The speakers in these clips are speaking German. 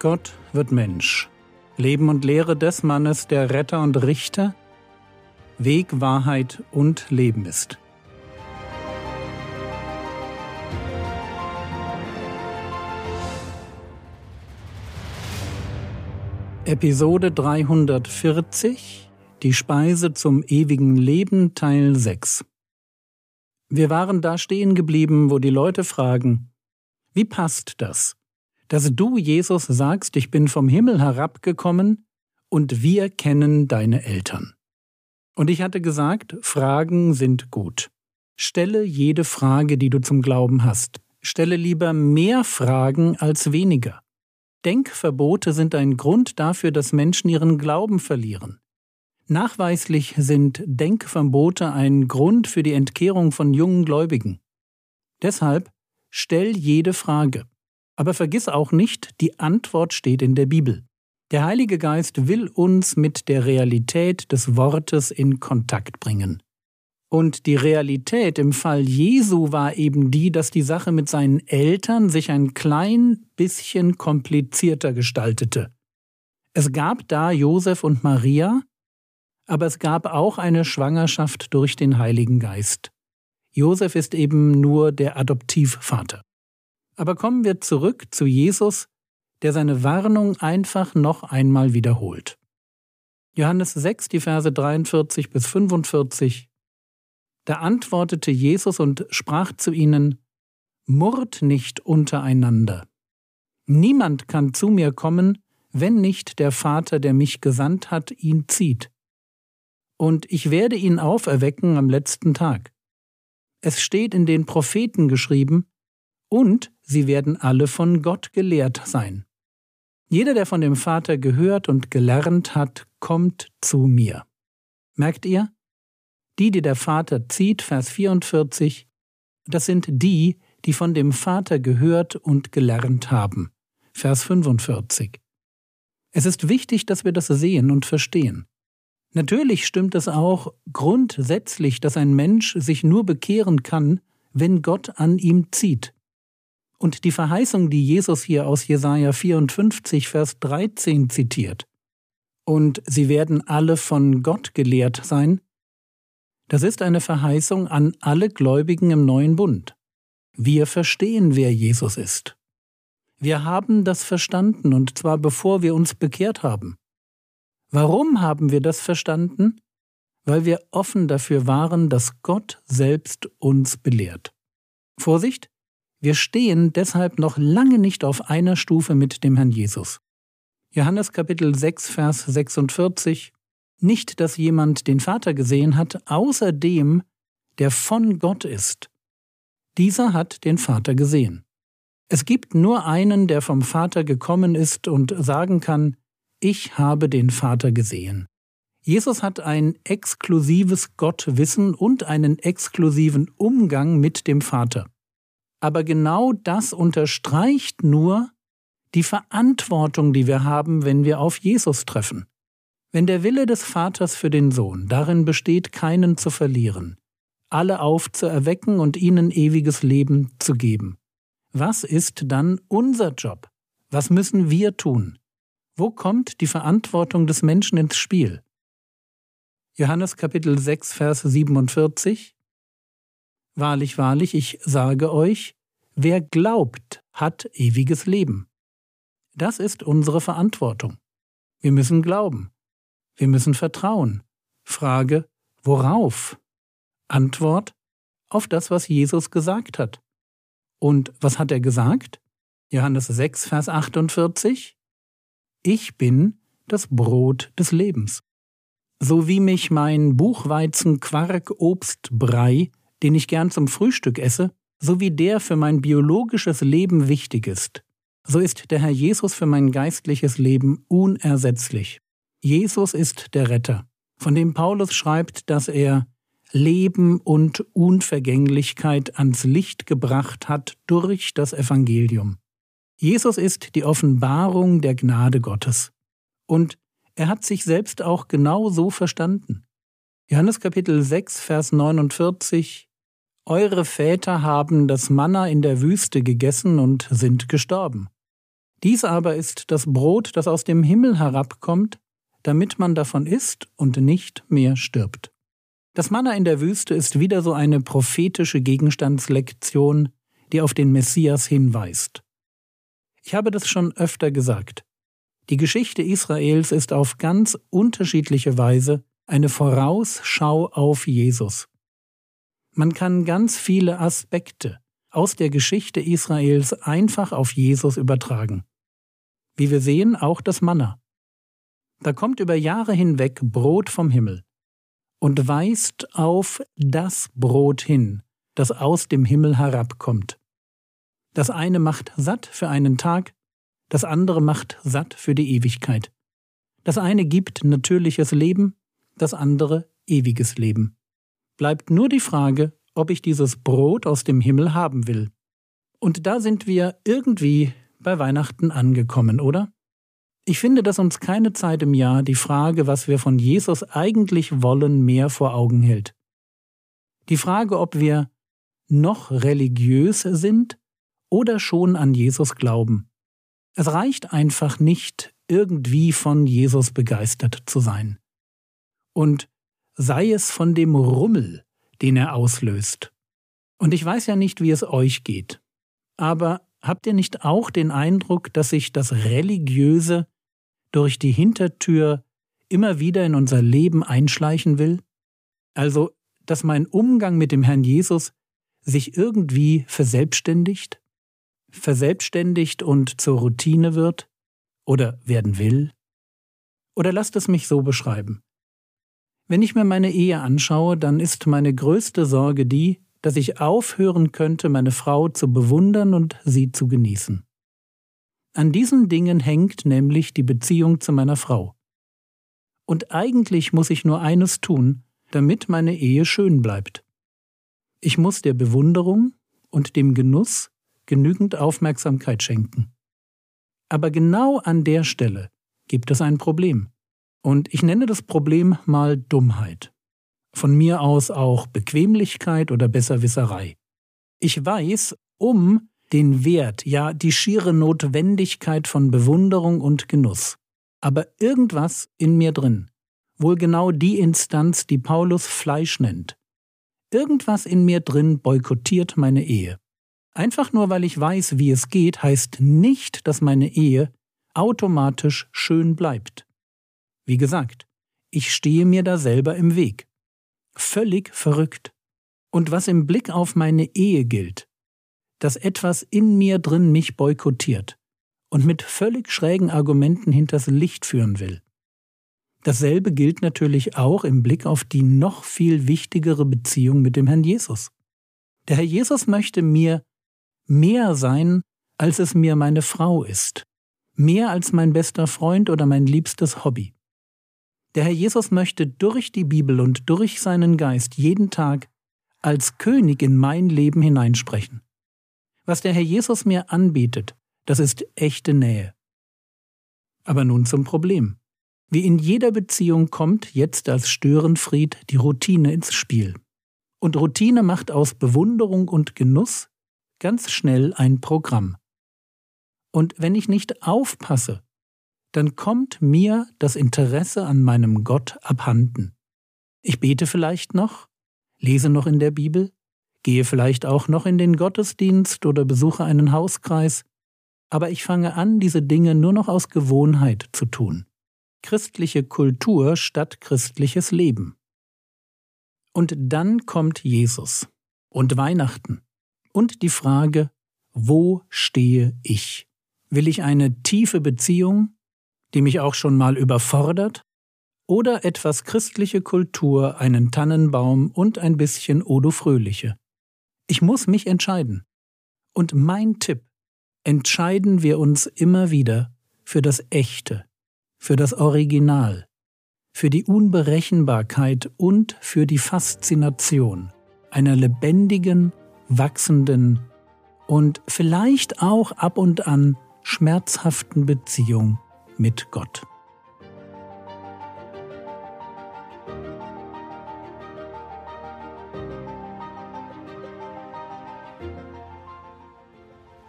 Gott wird Mensch. Leben und Lehre des Mannes, der Retter und Richter, Weg, Wahrheit und Leben ist. Episode 340 Die Speise zum ewigen Leben Teil 6 Wir waren da stehen geblieben, wo die Leute fragen, wie passt das? Dass du, Jesus, sagst, ich bin vom Himmel herabgekommen und wir kennen deine Eltern. Und ich hatte gesagt, Fragen sind gut. Stelle jede Frage, die du zum Glauben hast. Stelle lieber mehr Fragen als weniger. Denkverbote sind ein Grund dafür, dass Menschen ihren Glauben verlieren. Nachweislich sind Denkverbote ein Grund für die Entkehrung von jungen Gläubigen. Deshalb stell jede Frage. Aber vergiss auch nicht, die Antwort steht in der Bibel. Der Heilige Geist will uns mit der Realität des Wortes in Kontakt bringen. Und die Realität im Fall Jesu war eben die, dass die Sache mit seinen Eltern sich ein klein bisschen komplizierter gestaltete. Es gab da Josef und Maria, aber es gab auch eine Schwangerschaft durch den Heiligen Geist. Josef ist eben nur der Adoptivvater. Aber kommen wir zurück zu Jesus, der seine Warnung einfach noch einmal wiederholt. Johannes 6, die Verse 43 bis 45. Da antwortete Jesus und sprach zu ihnen, Murrt nicht untereinander. Niemand kann zu mir kommen, wenn nicht der Vater, der mich gesandt hat, ihn zieht. Und ich werde ihn auferwecken am letzten Tag. Es steht in den Propheten geschrieben, und sie werden alle von Gott gelehrt sein. Jeder, der von dem Vater gehört und gelernt hat, kommt zu mir. Merkt ihr? Die, die der Vater zieht, Vers 44, das sind die, die von dem Vater gehört und gelernt haben. Vers 45. Es ist wichtig, dass wir das sehen und verstehen. Natürlich stimmt es auch grundsätzlich, dass ein Mensch sich nur bekehren kann, wenn Gott an ihm zieht. Und die Verheißung, die Jesus hier aus Jesaja 54, Vers 13 zitiert, und sie werden alle von Gott gelehrt sein, das ist eine Verheißung an alle Gläubigen im neuen Bund. Wir verstehen, wer Jesus ist. Wir haben das verstanden, und zwar bevor wir uns bekehrt haben. Warum haben wir das verstanden? Weil wir offen dafür waren, dass Gott selbst uns belehrt. Vorsicht, wir stehen deshalb noch lange nicht auf einer Stufe mit dem Herrn Jesus. Johannes Kapitel 6, Vers 46 Nicht, dass jemand den Vater gesehen hat, außer dem, der von Gott ist. Dieser hat den Vater gesehen. Es gibt nur einen, der vom Vater gekommen ist und sagen kann, ich habe den Vater gesehen. Jesus hat ein exklusives Gottwissen und einen exklusiven Umgang mit dem Vater. Aber genau das unterstreicht nur die Verantwortung, die wir haben, wenn wir auf Jesus treffen. Wenn der Wille des Vaters für den Sohn darin besteht, keinen zu verlieren, alle aufzuerwecken und ihnen ewiges Leben zu geben, was ist dann unser Job? Was müssen wir tun? Wo kommt die Verantwortung des Menschen ins Spiel? Johannes Kapitel 6, Vers 47 Wahrlich, wahrlich, ich sage euch, wer glaubt, hat ewiges Leben. Das ist unsere Verantwortung. Wir müssen glauben. Wir müssen vertrauen. Frage, worauf? Antwort, auf das, was Jesus gesagt hat. Und was hat er gesagt? Johannes 6, Vers 48. Ich bin das Brot des Lebens. So wie mich mein Buchweizen Quark Obstbrei den ich gern zum Frühstück esse, sowie der für mein biologisches Leben wichtig ist, so ist der Herr Jesus für mein geistliches Leben unersetzlich. Jesus ist der Retter, von dem Paulus schreibt, dass er Leben und Unvergänglichkeit ans Licht gebracht hat durch das Evangelium. Jesus ist die Offenbarung der Gnade Gottes. Und er hat sich selbst auch genau so verstanden. Johannes Kapitel 6, Vers 49 eure Väter haben das Manna in der Wüste gegessen und sind gestorben. Dies aber ist das Brot, das aus dem Himmel herabkommt, damit man davon isst und nicht mehr stirbt. Das Manna in der Wüste ist wieder so eine prophetische Gegenstandslektion, die auf den Messias hinweist. Ich habe das schon öfter gesagt. Die Geschichte Israels ist auf ganz unterschiedliche Weise eine Vorausschau auf Jesus. Man kann ganz viele Aspekte aus der Geschichte Israels einfach auf Jesus übertragen. Wie wir sehen, auch das Manna. Da kommt über Jahre hinweg Brot vom Himmel und weist auf das Brot hin, das aus dem Himmel herabkommt. Das eine macht satt für einen Tag, das andere macht satt für die Ewigkeit. Das eine gibt natürliches Leben, das andere ewiges Leben. Bleibt nur die Frage, ob ich dieses Brot aus dem Himmel haben will. Und da sind wir irgendwie bei Weihnachten angekommen, oder? Ich finde, dass uns keine Zeit im Jahr die Frage, was wir von Jesus eigentlich wollen, mehr vor Augen hält. Die Frage, ob wir noch religiös sind oder schon an Jesus glauben. Es reicht einfach nicht, irgendwie von Jesus begeistert zu sein. Und sei es von dem Rummel, den er auslöst. Und ich weiß ja nicht, wie es euch geht. Aber habt ihr nicht auch den Eindruck, dass sich das Religiöse durch die Hintertür immer wieder in unser Leben einschleichen will? Also, dass mein Umgang mit dem Herrn Jesus sich irgendwie verselbstständigt? Verselbstständigt und zur Routine wird? Oder werden will? Oder lasst es mich so beschreiben. Wenn ich mir meine Ehe anschaue, dann ist meine größte Sorge die, dass ich aufhören könnte, meine Frau zu bewundern und sie zu genießen. An diesen Dingen hängt nämlich die Beziehung zu meiner Frau. Und eigentlich muss ich nur eines tun, damit meine Ehe schön bleibt. Ich muss der Bewunderung und dem Genuss genügend Aufmerksamkeit schenken. Aber genau an der Stelle gibt es ein Problem. Und ich nenne das Problem mal Dummheit. Von mir aus auch Bequemlichkeit oder Besserwisserei. Ich weiß um den Wert, ja die schiere Notwendigkeit von Bewunderung und Genuss. Aber irgendwas in mir drin, wohl genau die Instanz, die Paulus Fleisch nennt, irgendwas in mir drin boykottiert meine Ehe. Einfach nur weil ich weiß, wie es geht, heißt nicht, dass meine Ehe automatisch schön bleibt. Wie gesagt, ich stehe mir da selber im Weg. Völlig verrückt. Und was im Blick auf meine Ehe gilt, dass etwas in mir drin mich boykottiert und mit völlig schrägen Argumenten hinters Licht führen will. Dasselbe gilt natürlich auch im Blick auf die noch viel wichtigere Beziehung mit dem Herrn Jesus. Der Herr Jesus möchte mir mehr sein, als es mir meine Frau ist, mehr als mein bester Freund oder mein liebstes Hobby. Der Herr Jesus möchte durch die Bibel und durch seinen Geist jeden Tag als König in mein Leben hineinsprechen. Was der Herr Jesus mir anbietet, das ist echte Nähe. Aber nun zum Problem. Wie in jeder Beziehung kommt jetzt als Störenfried die Routine ins Spiel. Und Routine macht aus Bewunderung und Genuss ganz schnell ein Programm. Und wenn ich nicht aufpasse, dann kommt mir das Interesse an meinem Gott abhanden. Ich bete vielleicht noch, lese noch in der Bibel, gehe vielleicht auch noch in den Gottesdienst oder besuche einen Hauskreis, aber ich fange an, diese Dinge nur noch aus Gewohnheit zu tun. Christliche Kultur statt christliches Leben. Und dann kommt Jesus und Weihnachten und die Frage, wo stehe ich? Will ich eine tiefe Beziehung die mich auch schon mal überfordert? Oder etwas christliche Kultur, einen Tannenbaum und ein bisschen Odo Fröhliche? Ich muss mich entscheiden. Und mein Tipp, entscheiden wir uns immer wieder für das Echte, für das Original, für die Unberechenbarkeit und für die Faszination einer lebendigen, wachsenden und vielleicht auch ab und an schmerzhaften Beziehung mit Gott.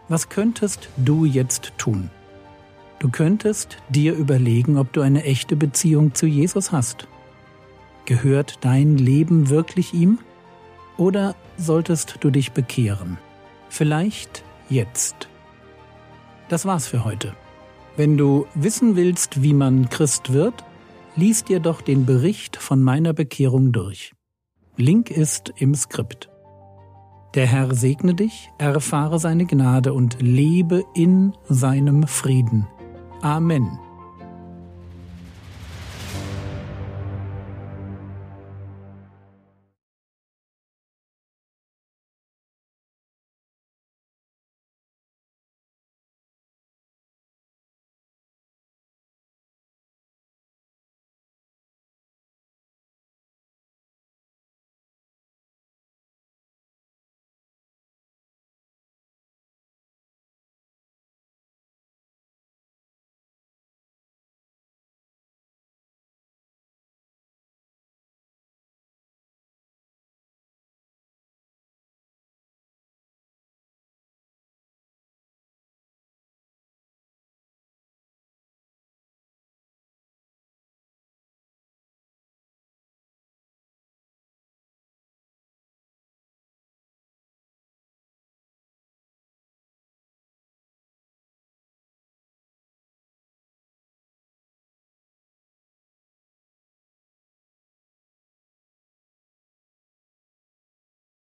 Was könntest du jetzt tun? Du könntest dir überlegen, ob du eine echte Beziehung zu Jesus hast. Gehört dein Leben wirklich ihm? Oder solltest du dich bekehren? Vielleicht jetzt. Das war's für heute. Wenn du wissen willst, wie man Christ wird, lies dir doch den Bericht von meiner Bekehrung durch. Link ist im Skript. Der Herr segne dich, erfahre seine Gnade und lebe in seinem Frieden. Amen.